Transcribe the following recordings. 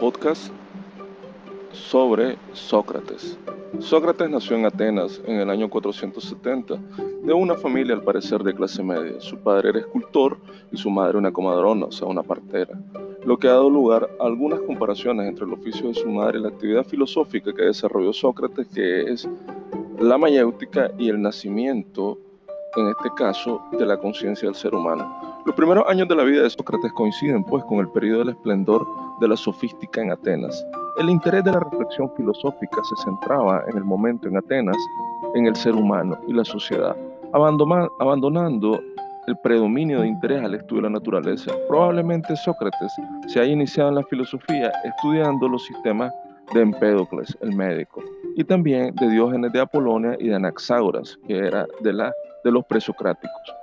podcast sobre Sócrates. Sócrates nació en Atenas en el año 470 de una familia al parecer de clase media. Su padre era escultor y su madre una comadrona, o sea, una partera, lo que ha dado lugar a algunas comparaciones entre el oficio de su madre y la actividad filosófica que desarrolló Sócrates, que es la mayéutica y el nacimiento, en este caso, de la conciencia del ser humano. Los primeros años de la vida de Sócrates coinciden pues con el periodo del esplendor de la sofística en Atenas. El interés de la reflexión filosófica se centraba en el momento en Atenas en el ser humano y la sociedad, abandonando el predominio de interés al estudio de la naturaleza. Probablemente Sócrates se haya iniciado en la filosofía estudiando los sistemas de Empédocles, el médico, y también de Diógenes de Apolonia y de Anaxágoras, que era de, la, de los presocráticos.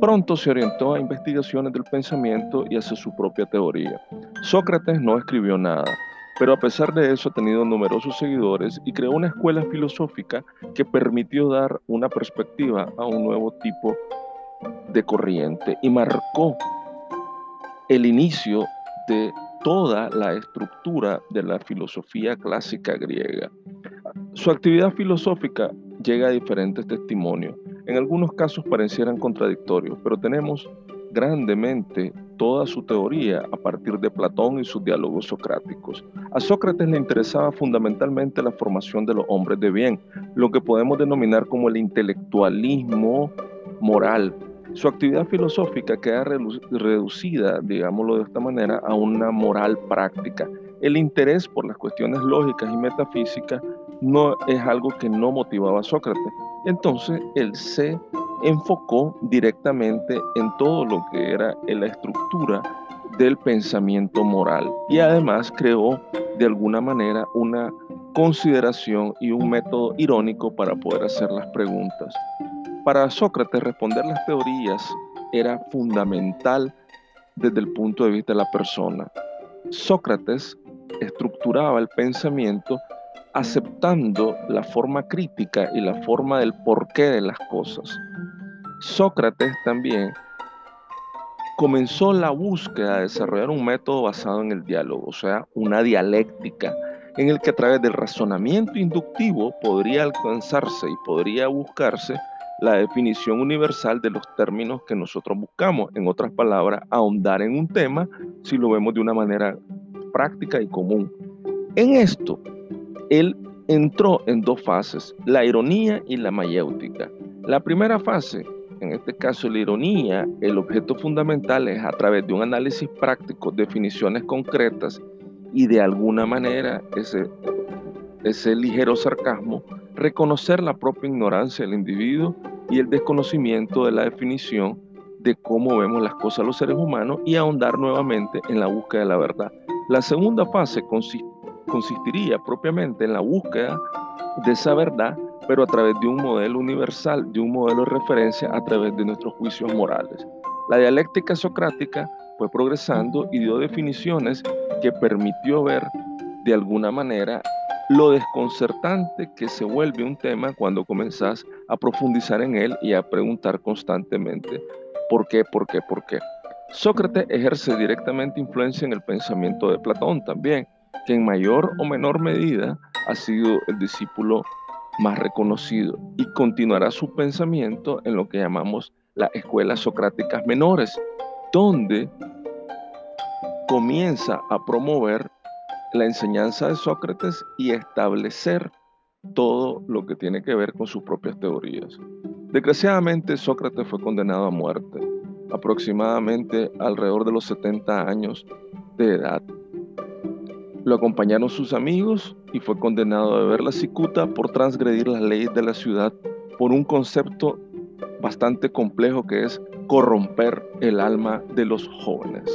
Pronto se orientó a investigaciones del pensamiento y hacia su propia teoría. Sócrates no escribió nada, pero a pesar de eso ha tenido numerosos seguidores y creó una escuela filosófica que permitió dar una perspectiva a un nuevo tipo de corriente y marcó el inicio de toda la estructura de la filosofía clásica griega. Su actividad filosófica llega a diferentes testimonios. En algunos casos parecieran contradictorios, pero tenemos grandemente toda su teoría a partir de Platón y sus diálogos socráticos. A Sócrates le interesaba fundamentalmente la formación de los hombres de bien, lo que podemos denominar como el intelectualismo moral. Su actividad filosófica queda reducida, digámoslo de esta manera, a una moral práctica. El interés por las cuestiones lógicas y metafísicas no es algo que no motivaba a Sócrates. Entonces él se enfocó directamente en todo lo que era la estructura del pensamiento moral y además creó de alguna manera una consideración y un método irónico para poder hacer las preguntas. Para Sócrates responder las teorías era fundamental desde el punto de vista de la persona. Sócrates estructuraba el pensamiento aceptando la forma crítica y la forma del porqué de las cosas. Sócrates también comenzó la búsqueda de desarrollar un método basado en el diálogo, o sea, una dialéctica, en el que a través del razonamiento inductivo podría alcanzarse y podría buscarse la definición universal de los términos que nosotros buscamos. En otras palabras, ahondar en un tema si lo vemos de una manera práctica y común. En esto, él entró en dos fases, la ironía y la mayéutica. La primera fase, en este caso la ironía, el objeto fundamental es a través de un análisis práctico, definiciones concretas y de alguna manera ese, ese ligero sarcasmo, reconocer la propia ignorancia del individuo y el desconocimiento de la definición de cómo vemos las cosas los seres humanos y ahondar nuevamente en la búsqueda de la verdad. La segunda fase consiste consistiría propiamente en la búsqueda de esa verdad, pero a través de un modelo universal, de un modelo de referencia a través de nuestros juicios morales. La dialéctica socrática fue progresando y dio definiciones que permitió ver de alguna manera lo desconcertante que se vuelve un tema cuando comenzás a profundizar en él y a preguntar constantemente por qué, por qué, por qué. Sócrates ejerce directamente influencia en el pensamiento de Platón también, que en mayor o menor medida ha sido el discípulo más reconocido y continuará su pensamiento en lo que llamamos las escuelas socráticas menores, donde comienza a promover la enseñanza de Sócrates y establecer todo lo que tiene que ver con sus propias teorías. Desgraciadamente, Sócrates fue condenado a muerte, aproximadamente alrededor de los 70 años de edad. Lo acompañaron sus amigos y fue condenado a beber la cicuta por transgredir las leyes de la ciudad por un concepto bastante complejo que es corromper el alma de los jóvenes.